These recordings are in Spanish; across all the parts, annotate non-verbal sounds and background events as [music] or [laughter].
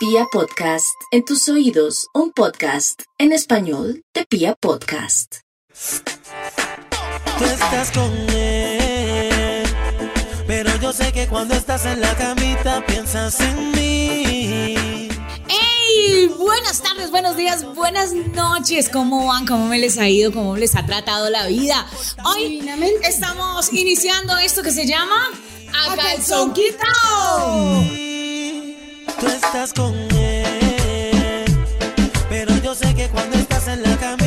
Pia Podcast, en tus oídos, un podcast en español de Pia Podcast. Tú estás con él, pero yo sé que cuando estás en la camita piensas en mí. ¡Hey! Buenas tardes, buenos días, buenas noches. ¿Cómo van? ¿Cómo me les ha ido? ¿Cómo les ha tratado la vida? Hoy estamos iniciando esto que se llama A Calzón. Tú estás con él, pero yo sé que cuando estás en la camita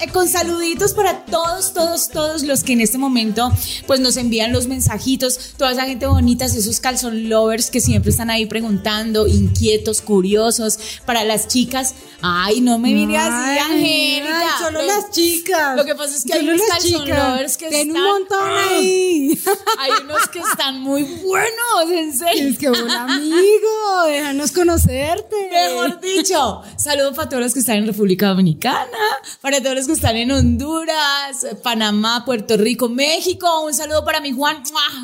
eh, con saluditos para todos, todos, todos los que en este momento pues nos envían los mensajitos, toda esa gente bonita, esos calzón lovers que siempre están ahí preguntando, inquietos, curiosos, para las chicas, ay, no me mire así, Angélica. ay, solo Lo- las chicas. Lo que pasa es que hay unos calzón chicas. lovers que Ten están un montón ahí. [laughs] Hay unos que están muy buenos, en serio. Es que hola amigo, déjanos conocerte. Mejor dicho, saludos para todos los que están en República Dominicana, para todos los están en Honduras, Panamá, Puerto Rico, México. Un saludo para mi Juan,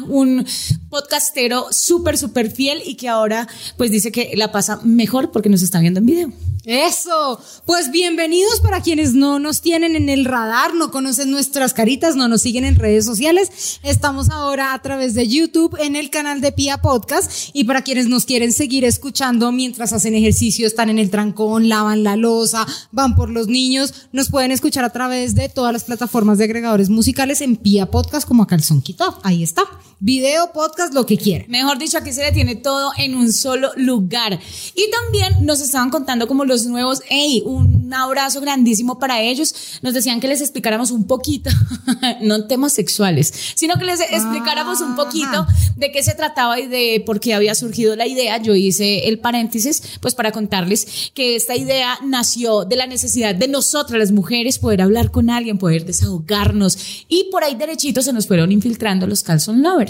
un podcastero súper, súper fiel y que ahora pues dice que la pasa mejor porque nos está viendo en video. Eso, pues bienvenidos para quienes no nos tienen en el radar, no conocen nuestras caritas, no nos siguen en redes sociales. Estamos ahora a través de YouTube en el canal de Pia Podcast y para quienes nos quieren seguir escuchando mientras hacen ejercicio, están en el trancón, lavan la losa, van por los niños, nos pueden escuchar a través de todas las plataformas de agregadores musicales en Pia Podcast como a Calzón Quitado. Ahí está. Video, podcast, lo que quieran. Mejor dicho, aquí se le tiene todo en un solo lugar. Y también nos estaban contando como los nuevos, hey, un abrazo grandísimo para ellos. Nos decían que les explicáramos un poquito, [laughs] no temas sexuales, sino que les explicáramos un poquito de qué se trataba y de por qué había surgido la idea. Yo hice el paréntesis, pues para contarles que esta idea nació de la necesidad de nosotras las mujeres poder hablar con alguien, poder desahogarnos y por ahí derechito se nos fueron infiltrando los calzón lovers.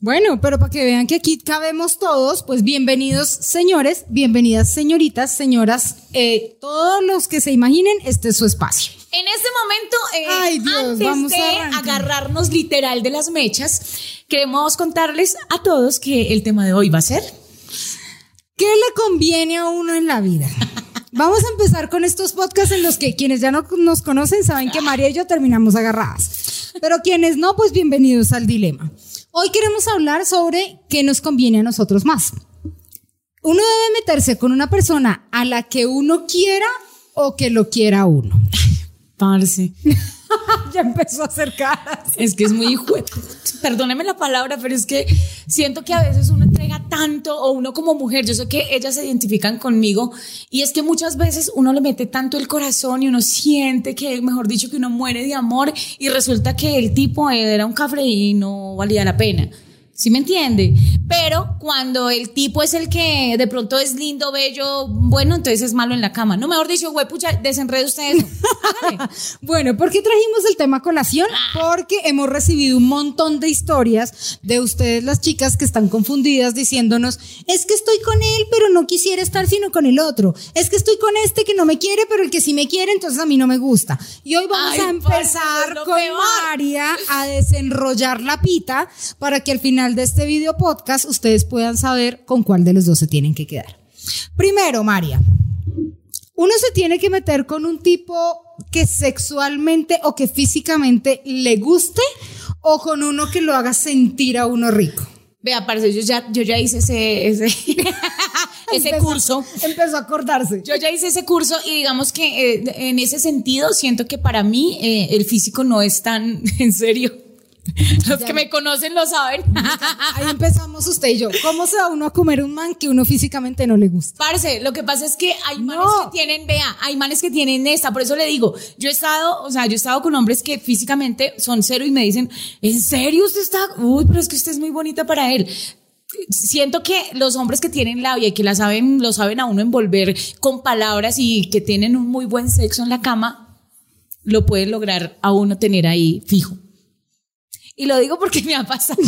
Bueno, pero para que vean que aquí cabemos todos, pues bienvenidos señores, bienvenidas señoritas, señoras, eh, todos los que se imaginen, este es su espacio. En este momento, eh, Ay, Dios, antes vamos de agarrarnos literal de las mechas, queremos contarles a todos que el tema de hoy va a ser ¿Qué le conviene a uno en la vida? [laughs] Vamos a empezar con estos podcasts en los que quienes ya no nos conocen saben que María y yo terminamos agarradas. Pero quienes no, pues bienvenidos al dilema. Hoy queremos hablar sobre qué nos conviene a nosotros más. Uno debe meterse con una persona a la que uno quiera o que lo quiera uno. parce. [laughs] ya empezó a hacer caras. Es que es muy hijo. Perdóneme la palabra, pero es que siento que a veces uno entrega tanto o uno como mujer, yo sé que ellas se identifican conmigo y es que muchas veces uno le mete tanto el corazón y uno siente que, mejor dicho, que uno muere de amor y resulta que el tipo era un cafre y no valía la pena. ¿Sí me entiende? Pero cuando el tipo es el que de pronto es lindo, bello, bueno, entonces es malo en la cama. No, mejor dicho, güey, pucha, desenrede usted eso. Hágale. [laughs] Bueno, ¿por qué trajimos el tema colación? Porque hemos recibido un montón de historias de ustedes, las chicas, que están confundidas diciéndonos, es que estoy con él, pero no quisiera estar sino con el otro. Es que estoy con este que no me quiere, pero el que sí me quiere, entonces a mí no me gusta. Y hoy vamos Ay, a empezar con peor. María a desenrollar la pita para que al final de este video podcast ustedes puedan saber con cuál de los dos se tienen que quedar. Primero, María, uno se tiene que meter con un tipo que sexualmente o que físicamente le guste o con uno que lo haga sentir a uno rico. Vea, parce, yo ya, yo ya hice ese, ese, [laughs] ese Empezó- curso. Empezó a acordarse. Yo ya hice ese curso y digamos que eh, en ese sentido siento que para mí eh, el físico no es tan [laughs] en serio. [laughs] Los que me conocen lo saben. [laughs] Ahí empezamos usted y yo. ¿Cómo se va uno a comer un man que uno físicamente no le gusta? Parce, lo que pasa es que hay manes No. que tienen, vea, hay manes que tienen esta, por eso le digo, yo he estado, o sea, yo he estado con hombres que físicamente son cero y me dicen, ¿en serio usted está? Uy, pero es que usted es muy bonita para él. Siento que los hombres que tienen labia y que la saben, lo saben a uno envolver con palabras y que tienen un muy buen sexo en la cama, lo pueden lograr a uno tener ahí fijo. Y lo digo porque [laughs] me ha pasado.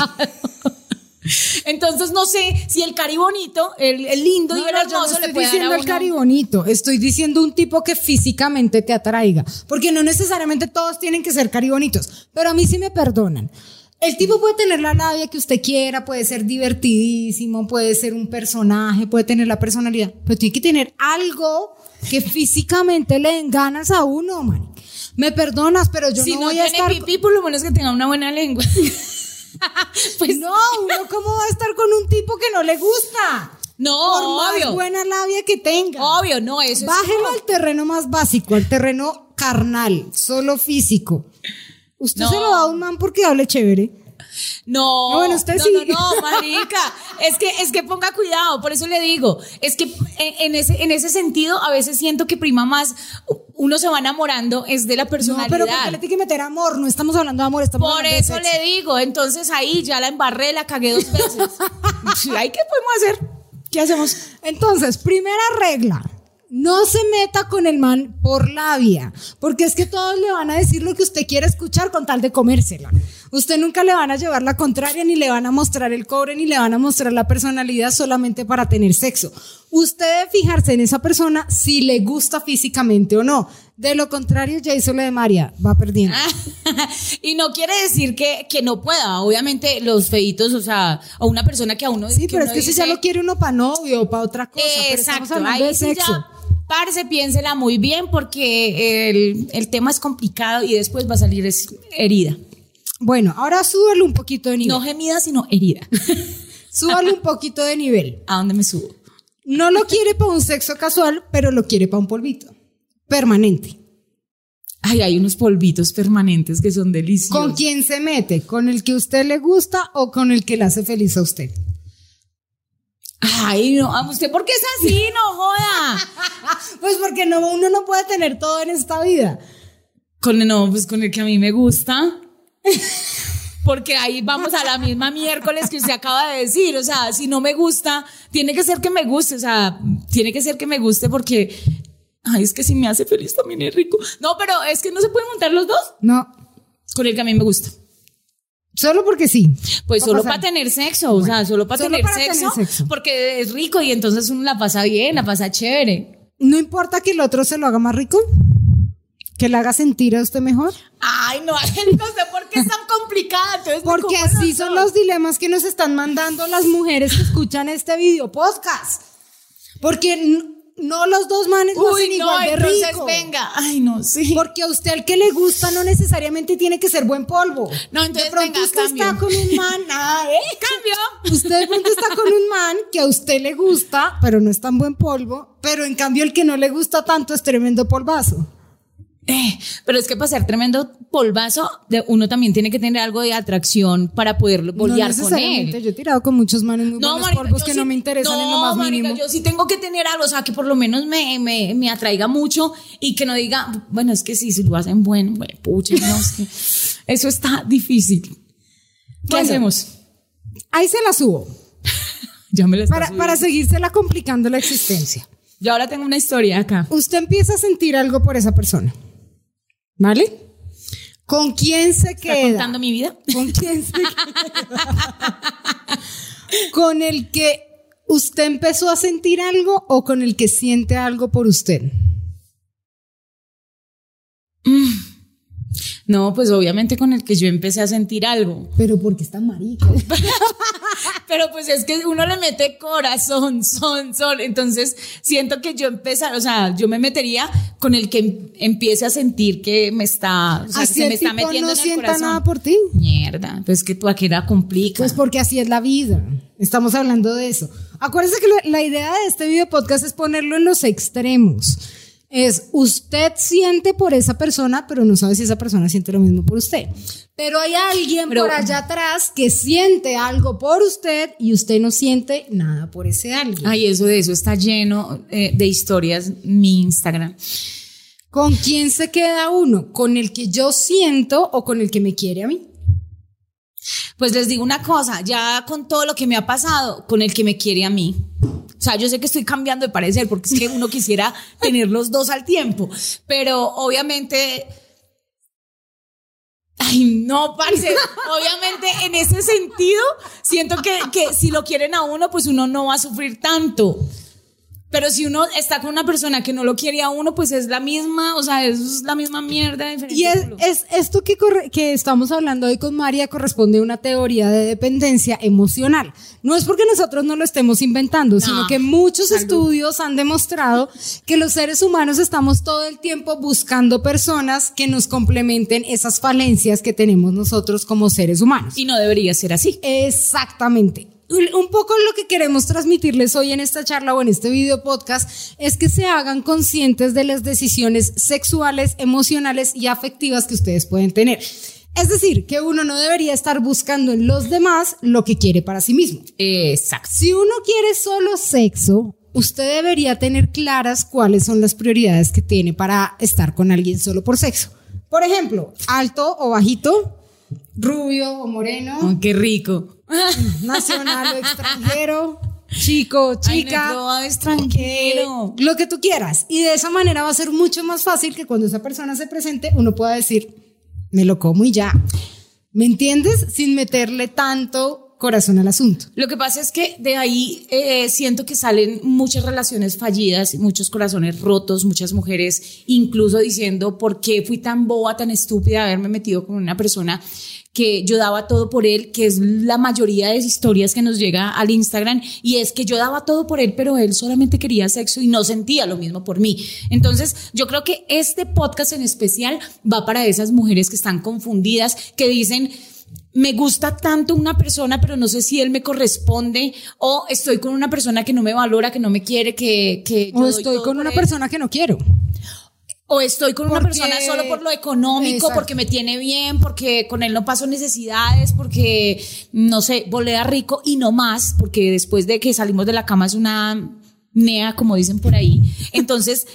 Entonces no sé si el cari bonito, el, el lindo y No, el no, yo no hermoso le estoy puede dar diciendo a el uno- cari bonito, estoy diciendo un tipo que físicamente te atraiga, porque no necesariamente todos tienen que ser cari bonitos, pero a mí sí me perdonan. El tipo puede tener la labia que usted quiera, puede ser divertidísimo, puede ser un personaje, puede tener la personalidad, pero tiene que tener algo que físicamente le den ganas a uno, man. Me perdonas, pero yo si no no, voy a tiene estar. pipí, por lo menos que tenga una buena lengua. [laughs] pues no, uno cómo va a estar con un tipo que no le gusta. no, Por más obvio. buena labia que tenga. Obvio, no, eso Bájelo es. al terreno más básico, al terreno carnal, solo físico. Usted No. se lo da a un man porque hable chévere. No, No, bueno, usted no, sí. no, no, marica. Es que, es que ponga cuidado, por eso le digo. Es que en, ese, en ese sentido, a veces siento que prima más, uno se va enamorando, es de la No, personalidad. pero porque le tiene que meter amor, no estamos hablando de amor, estamos Por hablando de eso sexo. le digo, entonces ahí ya la embarré, la cagué dos veces. [laughs] ¿Ay, qué podemos hacer? ¿Qué hacemos? Entonces, primera regla. No se meta con el man por labia, porque es que todos le van a decir lo que usted quiere escuchar con tal de comérsela. Usted nunca le van a llevar la contraria, ni le van a mostrar el cobre, ni le van a mostrar la personalidad solamente para tener sexo. Usted debe fijarse en esa persona si le gusta físicamente o no. De lo contrario, ya hizo la de María, va perdiendo. [laughs] y no quiere decir que, que no pueda. Obviamente, los feitos, o sea, o una persona que a uno. Sí, pero es que si ya lo quiere uno para novio o para otra cosa, pero Exacto, hablando ahí de sexo. ya, parce, piénsela muy bien porque el, el tema es complicado y después va a salir herida. Bueno, ahora súbale un poquito de nivel. No gemida, sino herida. [laughs] Súbale un poquito de nivel. ¿A dónde me subo? No lo quiere para un sexo casual, pero lo quiere para un polvito. Permanente. Ay, hay unos polvitos permanentes que son deliciosos. ¿Con quién se mete? ¿Con el que a usted le gusta o con el que le hace feliz a usted? Ay, no, ¿a ¿usted por qué es así? No joda. [laughs] Pues porque no, uno no puede tener todo en esta vida. Con no, pues con el que a mí me gusta. [laughs] Porque ahí vamos a la misma miércoles que usted acaba de decir. O sea, si no me gusta, tiene que ser que me guste. O sea, tiene que ser que me guste porque. Ay, es que si me hace feliz también es rico. No, pero es que no se pueden juntar los dos No, con el que a mí me gusta. solo porque sí. Pues solo pasar. para tener sexo, o sea, solo para solo tener, para tener sexo, sexo. porque es rico y entonces uno la pasa bien, la pasa chévere. No importa que el otro se lo haga más rico, que le haga sentir a usted mejor. Ay, no, [laughs] no sé por qué es tan complicada. Entonces Porque así son los dilemas que nos están mandando las mujeres que escuchan este video podcast. Porque no los dos manes Uy, no, igual de entonces rico. venga. Ay, no, sí. Porque a usted el que le gusta no necesariamente tiene que ser buen polvo. No, entonces de pronto venga, usted cambio. está con un man, [laughs] ah, ¿eh? Cambio. Usted de pronto está con un man que a usted le gusta, pero no es tan buen polvo, pero en cambio el que no le gusta tanto es tremendo polvazo. Eh, pero es que para ser tremendo polvazo, de- uno también tiene que tener algo de atracción para poder no bolear con necesariamente, él. yo he tirado con muchos manes muy buenos marica, polvos que sí- no me interesan en lo no, más marica, mínimo. Yo sí tengo que tener algo, o sea, que por lo menos me, me, me atraiga mucho y que no diga, bueno, es que sí, si lo hacen bueno, bueno, pucha, no, es que eso está difícil. ¿Qué Bueno. hacemos? Ahí se la subo, [laughs] Ya me la para, subiendo. para seguírsela complicando la existencia. Yo ahora tengo una historia acá. Usted empieza a sentir algo por esa persona, ¿vale? ¿Con quién se ¿Está queda? contando mi vida? ¿Con quién se [laughs] ¿Con el que usted empezó a sentir algo o con el que siente algo por usted? No, pues obviamente con el que yo empecé a sentir algo. Pero porque está marica. [laughs] Pero pues es que uno le mete corazón, son, son. Entonces siento que yo empecé, o sea, yo me metería con el que em- empiece a sentir que me está, o sea, que se me está metiendo no en el sienta corazón. nada por ti. Mierda, pues que tú aquí la complica. Pues porque así es la vida. Estamos hablando de eso. Acuérdense que la idea de este video podcast es ponerlo en los extremos. Es usted siente por esa persona, pero no sabe si esa persona siente lo mismo por usted. Pero hay alguien Pero- por allá atrás que siente algo por usted y usted no siente nada por ese alguien. Ay, eso de eso está lleno eh, de historias mi Instagram. ¿Con quién se queda uno? ¿Con el que yo siento o con el que me quiere a mí? Pues les digo una cosa, ya con todo lo que me ha pasado, con el que me quiere a mí. O sea, yo sé que estoy cambiando de parecer porque es que uno quisiera tener los dos al tiempo, pero obviamente... Ay, no, parce. Obviamente, en ese sentido, siento que, que si lo quieren a uno, pues uno no va a sufrir tanto. Pero si uno está con una persona que no lo quiere a uno, pues es la misma, o sea, es la misma mierda. Y es, esto que, corre- que estamos hablando hoy con María corresponde a una teoría de dependencia emocional. No es porque nosotros no lo estemos inventando, sino que muchos estudios han demostrado que los seres humanos estamos todo el tiempo buscando personas que nos complementen esas falencias que tenemos nosotros como seres humanos. Y no debería ser así. Exactamente. Un poco lo que queremos transmitirles hoy en esta charla o en este video podcast es que se hagan conscientes de las decisiones sexuales, emocionales y afectivas que ustedes pueden tener. Es decir, que uno no debería estar buscando en los demás lo que quiere para sí mismo. Exacto. Si uno quiere solo sexo, usted debería tener claras cuáles son las prioridades que tiene para estar con alguien solo por sexo. Por ejemplo, alto o bajito, rubio o moreno Oh, qué rico. [laughs] nacional o extranjero, chico, chica, extranjero. lo que tú quieras. Y de esa manera va a ser mucho más fácil que cuando esa persona se presente uno pueda decir, me lo como y ya. ¿Me entiendes? Sin meterle tanto corazón al asunto. Lo que pasa es que de ahí eh, siento que salen muchas relaciones fallidas, muchos corazones rotos, muchas mujeres incluso diciendo por qué fui tan boba, tan estúpida de haberme metido con una persona que yo daba todo por él, que es la mayoría de historias que nos llega al Instagram, y es que yo daba todo por él, pero él solamente quería sexo y no sentía lo mismo por mí. Entonces, yo creo que este podcast en especial va para esas mujeres que están confundidas, que dicen, me gusta tanto una persona, pero no sé si él me corresponde, o estoy con una persona que no me valora, que no me quiere, que, que yo O doy estoy con una él. persona que no quiero. O estoy con una Porque- persona solo por lo económico, Exacto. porque me tiene bien, porque con él no paso necesidades, porque, no sé, volea rico y no más, porque después de que salimos de la cama es una nea, como dicen por ahí. Entonces,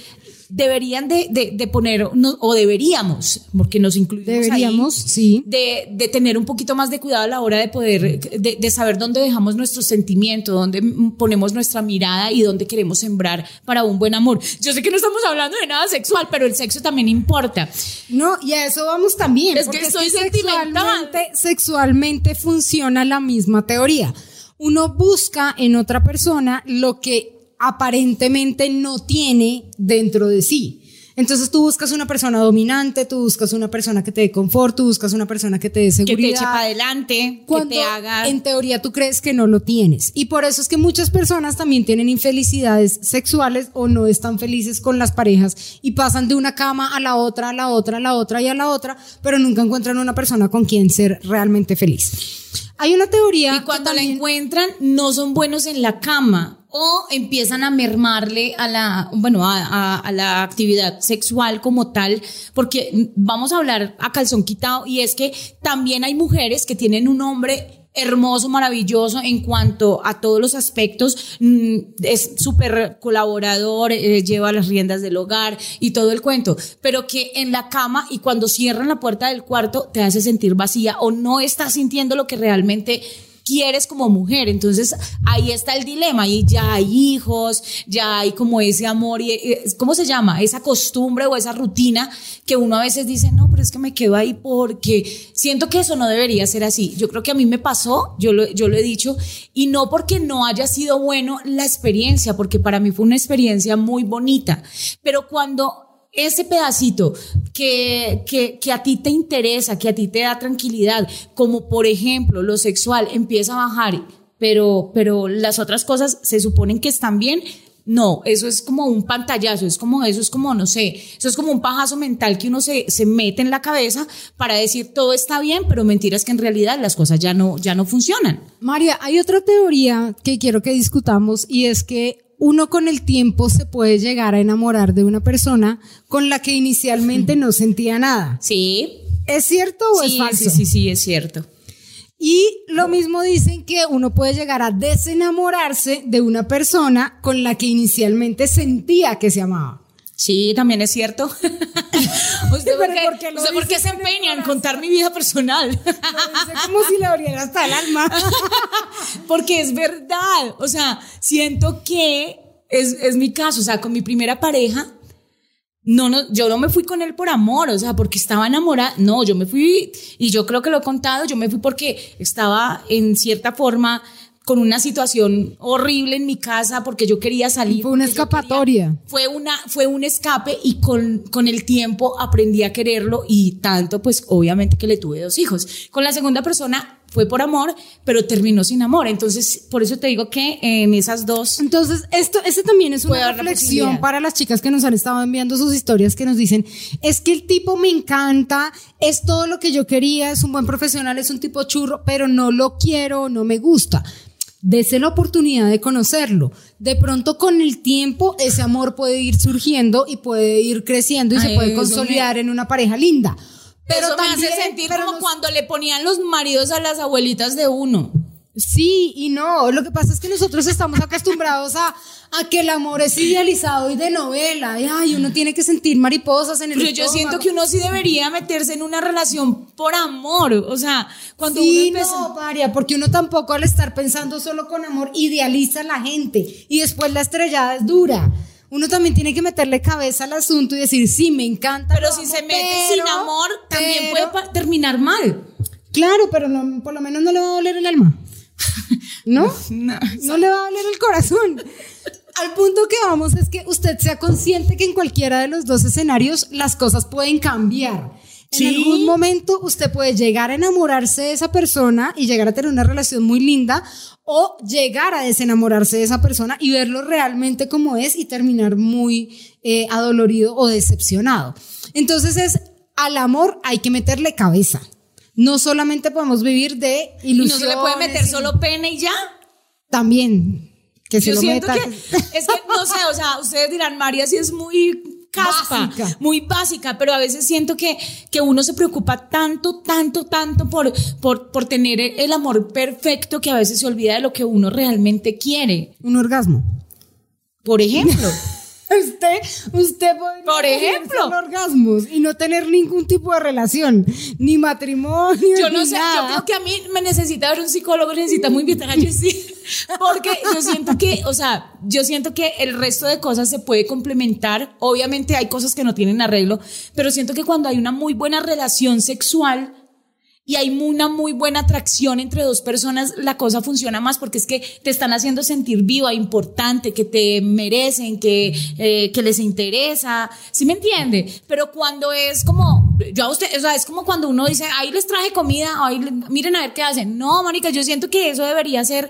deberían de, de, de poner, no- o deberíamos, porque nos incluimos ahí, Deberíamos, sí. de, de tener un poquito más de cuidado a la hora de poder, de, de saber dónde dejamos nuestro sentimiento, dónde ponemos nuestra mirada y dónde queremos sembrar para un buen amor. Yo sé que no estamos hablando de nada sexual, pero el sexo también importa. No, y a eso vamos también. Es que soy sentimental. sexualmente, sexualmente funciona la misma teoría. Uno busca en otra persona lo que aparentemente no tiene dentro de sí. Entonces tú buscas una persona dominante, tú buscas una persona que te dé confort, tú buscas una persona que te dé Que seguridad. te eche para adelante, cuando que te haga... en teoría tú crees que no lo tienes. Y por eso es que muchas personas también tienen infelicidades sexuales o no están felices con las parejas y pasan de una cama a la otra, a la otra, a la otra y a la otra, pero nunca encuentran una persona con quien ser realmente feliz. Hay una teoría Y que cuando la encuentran, no son buenos en la cama o empiezan a mermarle a la, bueno, a, a- a la actividad sexual como tal, porque vamos a hablar a calzón quitado y es que también hay mujeres que tienen un hombre hermoso, maravilloso en cuanto a todos los aspectos, mm, es súper colaborador, eh, lleva las riendas del hogar y todo el cuento, pero que en la cama y cuando cierran la puerta del cuarto te hace sentir vacía o no estás sintiendo lo que realmente quieres como mujer. Entonces ahí está el dilema y ya hay hijos, ya hay como ese amor y eh, ¿cómo se llama? Esa costumbre o esa rutina que uno a veces dice, no, pero es que me quedo ahí porque siento que eso no debería ser así. Yo creo que a mí me pasó, yo lo, yo lo he dicho, y no porque no haya sido bueno la experiencia, porque para mí fue una experiencia muy bonita, pero cuando ese pedacito que, que, que a ti te interesa, que a ti te da tranquilidad, como por ejemplo lo sexual empieza a bajar, pero, pero las otras cosas se suponen que están bien. No, eso es como un pantallazo, es como, eso es como, no sé, eso es como un pajazo mental que uno se, se mete en la cabeza para decir todo está bien, pero mentiras que en realidad las cosas ya no, ya no funcionan. María, hay otra teoría que quiero que discutamos y es que uno con el tiempo se puede llegar a enamorar de una persona con la que inicialmente no sentía nada. Sí, ¿Es cierto o es falso? sí, sí, sí, es cierto. Y lo mismo dicen que uno puede llegar a desenamorarse de una persona con la que inicialmente sentía que se amaba. Sí, también es cierto. [laughs] ¿Usted, por qué, ¿por qué lo usted por qué dice se empeña en contar mi vida personal? Lo dice como si le abriera hasta el alma. [laughs] Porque es verdad. O sea, siento que es, es mi caso. O sea, con mi primera pareja, no, no, yo no me fui con él por amor, o sea, porque estaba enamorada. No, yo me fui, y yo creo que lo he contado, yo me fui porque estaba en cierta forma con una situación horrible en mi casa porque yo quería salir. Fue una escapatoria. quería- fue una, fue un escape y con, con el tiempo aprendí a quererlo y tanto, pues obviamente que le tuve dos hijos. Con la segunda persona fue por amor, pero terminó sin amor. Entonces, por eso te digo que en esas dos Entonces, esto, ese también es una la reflexión para las chicas que nos han estado enviando sus historias que nos dicen, es que el tipo me encanta, es todo lo que yo quería, es un buen profesional, es un tipo churro, pero no lo quiero, no me gusta. Dese la oportunidad de conocerlo. De pronto con el tiempo ese amor puede ir surgiendo y puede ir creciendo y se puede consolidar en una pareja linda. Pero Eso también, me hace sentir como nos- cuando le ponían los maridos a las abuelitas de uno. Sí y no, lo que pasa es que nosotros estamos acostumbrados a, a que el amor es idealizado y de novela, y ay, uno tiene que sentir mariposas en el Pero yo siento que uno sí debería meterse en una relación por amor. O sea, cuando Sí, uno empieza. no, María, porque uno tampoco al estar pensando solo con amor idealiza a la gente y después la estrellada es dura. Uno también tiene que meterle cabeza al asunto y decir, sí, me encanta. pero si amo, se mete pero- sin amor, también pero- puede terminar mal. Claro, pero no- por lo menos no le va a doler el alma. [laughs] ¿No? No. No le va a doler el corazón. Al punto que vamos es que usted sea consciente que en cualquiera de los dos escenarios las cosas pueden cambiar. En Sí. algún momento usted puede llegar a enamorarse de esa persona y llegar a tener una relación muy linda o llegar a desenamorarse de esa persona y verlo realmente como es y terminar muy eh, adolorido o decepcionado. Entonces es al amor hay que meterle cabeza. No solamente podemos vivir de Y no ilusiones. se le puede meter y- solo pene y ya. también que se Yo lo siento meta. que, es que, no sé, o sea, ustedes dirán, María sí es muy caspa, Básica. muy básica, pero a veces siento que, que uno se preocupa tanto, tanto, tanto por, por, por tener el amor perfecto que a veces se olvida de lo que uno realmente quiere. un orgasmo. Por ejemplo, [laughs] Usted, usted podría Por ejemplo. orgasmos y no tener ningún tipo de relación, ni matrimonio, yo no ni sé, yo creo que a mí me necesita ver un psicólogo, necesitamos [laughs] invitar a Jessie, porque yo siento que, o sea, yo siento que el resto de cosas se puede complementar. Obviamente hay cosas que no tienen arreglo, pero siento que cuando hay una muy buena relación sexual y hay una muy buena atracción entre dos personas, la cosa funciona más porque es que te están haciendo sentir viva, importante, que te merecen, que, eh, que les interesa, ¿sí me entiende? Pero cuando es como, yo a usted, o sea, es como cuando uno dice, ahí les traje comida, ahí miren a ver qué hacen. No, Mónica, yo siento que eso debería ser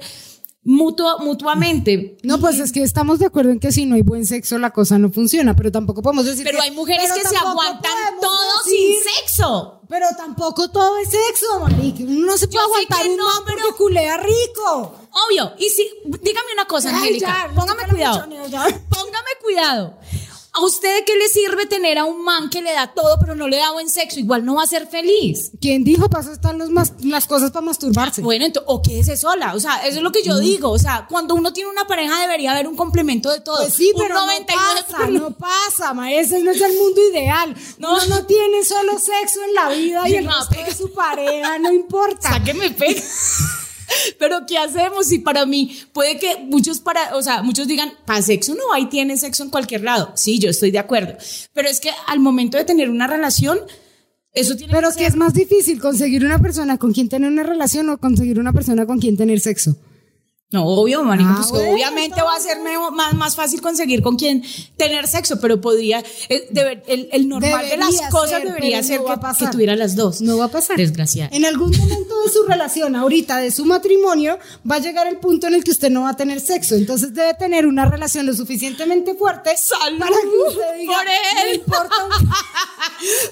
mutuo, mutuamente. No, pues es que estamos de acuerdo en que si no hay buen sexo la cosa no funciona, pero tampoco podemos decir Pero que- hay mujeres pero que se aguantan todo decir- sin sexo. Pero tampoco todo es sexo, marica. Uno no se puede Yo aguantar que un no, man pero- porque culea rico. Obvio. Y si, dígame una cosa, Angélica. póngame cuidado. Póngame cuidado. ¿A usted de qué le sirve tener a un man que le da todo, pero no le da buen sexo? Igual no va a ser feliz. ¿Quién dijo? Para eso están los mas- las cosas para masturbarse. Bueno, entonces, o quédese sola. O sea, eso es lo que yo digo. O sea, cuando uno tiene una pareja debería haber un complemento de todo. Pues sí, Un pero no 99 pasa, no pasa, ma, ese no es el mundo ideal. No. No, no tiene solo sexo en la vida y el resto de su pareja, no importa. [laughs] Sáqueme pega. Pero ¿qué hacemos? Si para mí puede que muchos para, o sea, muchos digan, para sexo no hay, tiene sexo en cualquier lado. Sí, yo estoy de acuerdo. Pero es que al momento de tener una relación, eso tiene Pero que que ser es más difícil conseguir una persona con quien tener una relación o conseguir una persona con quien tener sexo. No, obvio, marica, Ah, pues bueno, obviamente va a ser más, más fácil conseguir con quien tener sexo, pero podría, eh, el, el normal de las cosas ser, debería ser no que, que tuviera las dos. No va a pasar. Desgraciada. En algún momento de su relación, ahorita de su matrimonio, va a llegar el punto en el que usted no va a tener sexo. Entonces debe tener una relación lo suficientemente fuerte ¡Salud para que usted diga, por él! "No importa [laughs] un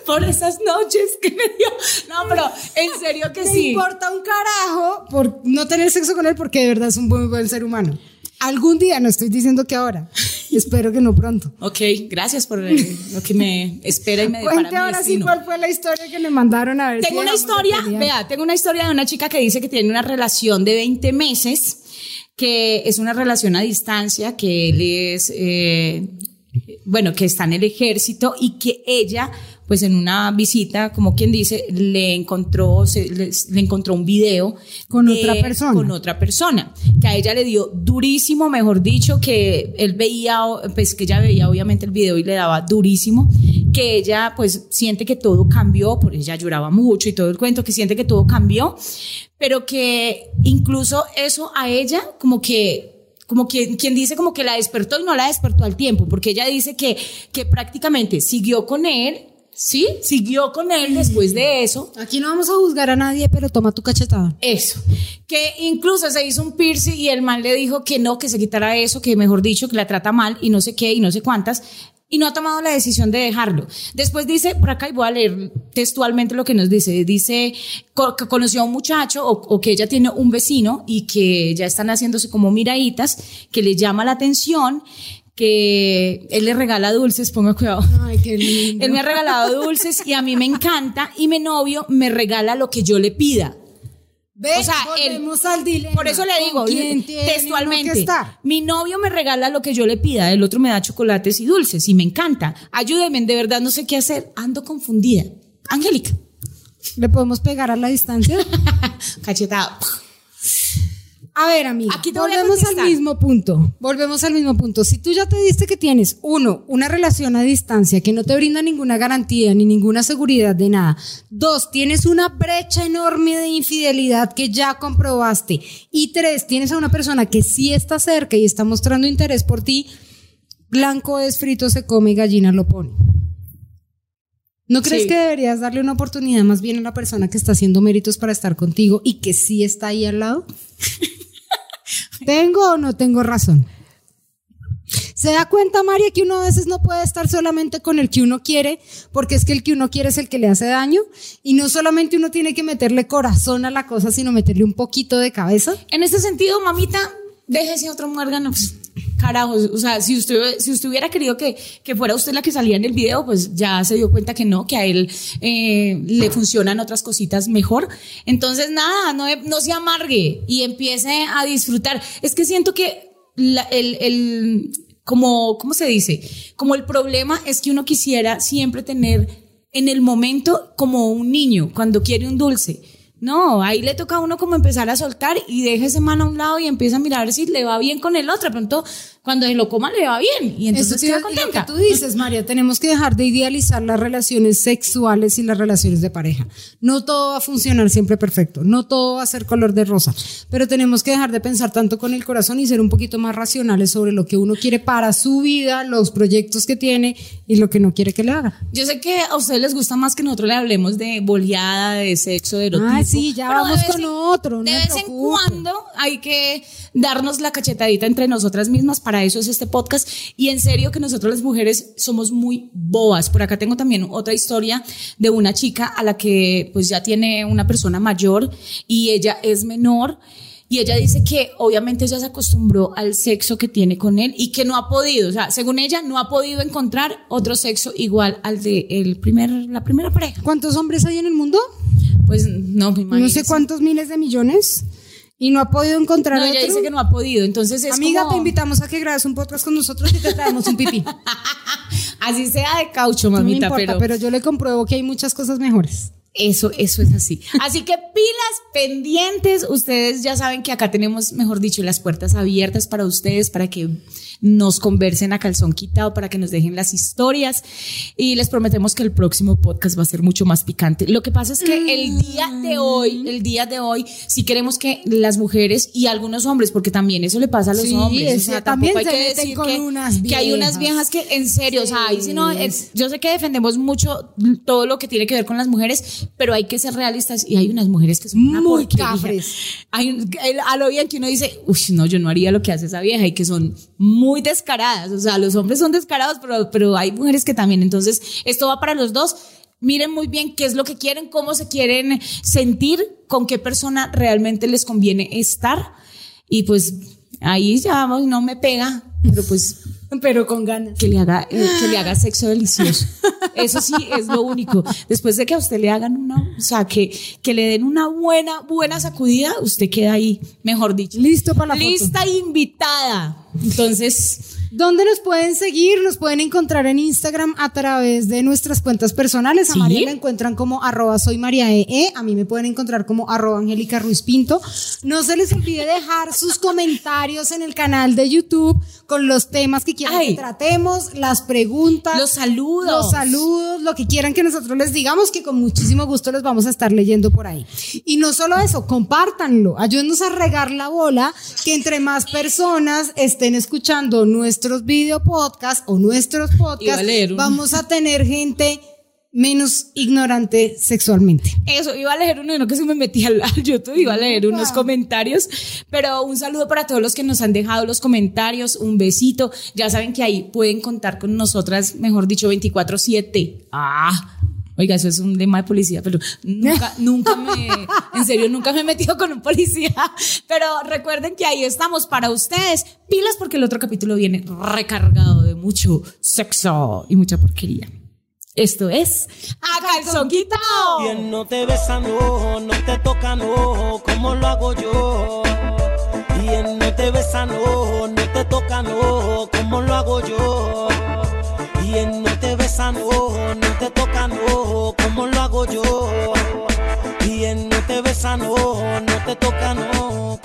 Por esas noches que me dio. No, pero en serio que [laughs] sí. importa un carajo por no tener sexo con él porque de verdad es un muy buen ser humano. Algún día, no estoy diciendo que ahora. [laughs] Espero que no pronto. Ok, gracias por eh, lo que me espera y me depara Cuente mi ahora sí cuál fue la historia que me mandaron a ver. si Tengo una historia, vea, tengo una historia de una chica que dice que tiene una relación de 20 meses, que es una relación a distancia, que él es, eh, bueno, que está en el ejército y que ella, pues en una visita, como quien dice, le encontró, se- le, le encontró un video Con de- otra persona. Con otra persona, que a ella le dio durísimo, mejor dicho, que él veía, pues que ella veía obviamente el video y le daba durísimo, que ella pues siente que todo cambió, por ella lloraba mucho y todo el cuento, que siente que todo cambió, pero que incluso eso a ella como que como quien, quien dice como que la despertó y no la despertó al tiempo, porque ella dice que, que prácticamente siguió con él, ¿sí? Siguió con él después de eso. Aquí no vamos a juzgar a nadie, pero toma tu cachetada. Eso. Que incluso se hizo un piercing y el man le dijo que no, que se quitara eso, que mejor dicho, que la trata mal y no sé qué y no sé cuántas. Y no ha tomado la decisión de dejarlo. Después dice, por acá, y voy a leer textualmente lo que nos dice. Dice que conoció a un muchacho o, o que ella tiene un vecino y que ya están haciéndose como miraditas, que le llama la atención, que él le regala dulces, ponga cuidado. Ay, qué lindo. Él me ha regalado dulces y a mí me encanta y mi novio me regala lo que yo le pida. ¿Ves? O sea, él- Volvemos al dilema. Por eso le digo, ¿Con quién tiene uno textualmente, mi novio me regala lo que yo le pida, el otro me da chocolates y dulces y me encanta. Ayúdenme, de verdad no sé qué hacer, ando confundida. Angélica, ¿Le podemos pegar a la distancia? [laughs] cachetado. A ver, amiga, Aquí volvemos al mismo punto. Volvemos al mismo punto. Si tú ya te diste que tienes, uno, una relación a distancia que no te brinda ninguna garantía ni ninguna seguridad de nada. Dos, tienes una brecha enorme de infidelidad que ya comprobaste. Y tres, tienes a una persona que sí está cerca y está mostrando interés por ti. Blanco es frito, se come y gallina lo pone. ¿No crees Sí. que deberías darle una oportunidad más bien a la persona que está haciendo méritos para estar contigo y que sí está ahí al lado? [laughs] ¿Tengo o no tengo razón? ¿Se da cuenta, María, que uno a veces no puede estar solamente con el que uno quiere, porque es que el que uno quiere es el que le hace daño? Y no solamente uno tiene que meterle corazón a la cosa, sino meterle un poquito de cabeza. En este sentido, mamita, déjese otro muérgano. Carajos, o sea, si usted, si usted hubiera querido que, que fuera usted la que salía en el video, pues ya se dio cuenta que no, que a él eh, le funcionan otras cositas mejor. Entonces, nada, no, no se amargue y empiece a disfrutar. Es que siento que el, el, como, ¿cómo se dice? Como el problema es que uno quisiera siempre tener en el momento como un niño cuando quiere un dulce. No, ahí le toca a uno como empezar a soltar y deja ese mano a un lado y empieza a mirar si le va bien con el otro. De pronto, cuando se lo coma, le va bien y entonces Eso queda y lo que contenta. tú dices, María, tenemos que dejar de idealizar las relaciones sexuales y las relaciones de pareja. No todo va a funcionar siempre perfecto, no todo va a ser color de rosa, pero tenemos que dejar de pensar tanto con el corazón y ser un poquito más racionales sobre lo que uno quiere para su vida, los proyectos que tiene y lo que no quiere que le haga. Yo sé que a ustedes les gusta más que nosotros le hablemos de boleada, de sexo, de erotismo. Ah, sí, ya vamos con en- otro, no De me vez en cuando hay que darnos la cachetadita entre nosotras mismas. Para eso es este podcast. Y en serio que nosotros las mujeres somos muy bobas. Por acá tengo también otra historia de una chica a la que pues ya tiene una persona mayor y ella es menor. Y ella dice que obviamente ella se acostumbró al sexo que tiene con él y que no ha podido, o sea, según ella, no ha podido encontrar otro sexo igual al de el primer, la primera pareja. ¿Cuántos hombres hay en el mundo? Pues no, me No sé imagino. cuántos miles de millones y no ha podido encontrar No, ella otro. dice que no ha podido, entonces es Amiga, como- te invitamos a que grabes un podcast con nosotros y te traemos un pipí. [laughs] Así sea de caucho, No me mamita, importa, pero, pero yo le compruebo que hay muchas cosas mejores. eso, eso es así. Así que pilas pendientes, ustedes ya saben que acá tenemos, mejor dicho, las puertas abiertas para ustedes, para que nos conversen a calzón quitado, para que nos dejen las historias y les prometemos que el próximo podcast va a ser mucho más picante. Lo que pasa es que el día de hoy, el día de hoy, sí queremos que las mujeres y algunos hombres, porque también eso le pasa a los Sí, hombres, o sea, también tampoco hay se que decir con que, unas que hay unas viejas. que en serio, o sea, ahí sí no, Sí. es- yo sé que defendemos mucho todo lo que tiene que ver con las mujeres, pero hay que ser realistas y hay unas mujeres que son una Muy cafres. Hay a lo bien que uno dice, uy, no, yo no haría lo que hace esa vieja y que son muy descaradas, o sea, los hombres son descarados, pero, pero hay mujeres que también, entonces esto va para los dos. Miren muy bien qué es lo que quieren, cómo se quieren sentir, con qué persona realmente les conviene estar. Y pues ahí ya no me pega, pero pues [laughs] Pero con ganas. que le haga eh, que le haga sexo delicioso. Eso sí es lo único. Después de que a usted le hagan una, o sea, que, que le den una buena, buena sacudida, usted queda ahí, mejor dicho. Listo para la foto. Lista e invitada. Entonces, ¿Dónde nos pueden seguir? Nos pueden encontrar en Instagram a través de nuestras cuentas personales. A Sí. María la encuentran como arroba soy María EE. A mí me pueden encontrar como arroba Angélica Ruiz Pinto. No se les olvide dejar sus comentarios en el canal de YouTube con los temas que quieran Ay. que tratemos, las preguntas. Los saludos. Los saludos, lo que quieran que nosotros les digamos, que con muchísimo gusto les vamos a estar leyendo por ahí. Y no solo eso, compártanlo, ayúdennos a regar la bola, que entre más personas estén escuchando nuestros video podcasts o nuestros a podcasts, vamos a tener gente menos ignorante sexualmente. Eso, iba a leer uno, no que se me metí al, al YouTube, iba a leer unos comentarios, pero un saludo para todos los que nos han dejado los comentarios, un besito, ya saben que ahí pueden contar con nosotras, mejor dicho, 24/7. Ah. Oiga, eso es un lema de policía, pero nunca, [laughs] nunca me, en serio, nunca me he metido con un policía. Pero recuerden que ahí estamos para ustedes. Pilas porque el otro capítulo viene recargado de mucho sexo y mucha porquería. Esto es A Calzón él no te besa, no, no te toca, no, como lo hago yo. Y él no te besa, no, no te toca, no, como lo hago yo. No no, te toca, no, como lo hago yo. Él no te besa, no, no te toca, no,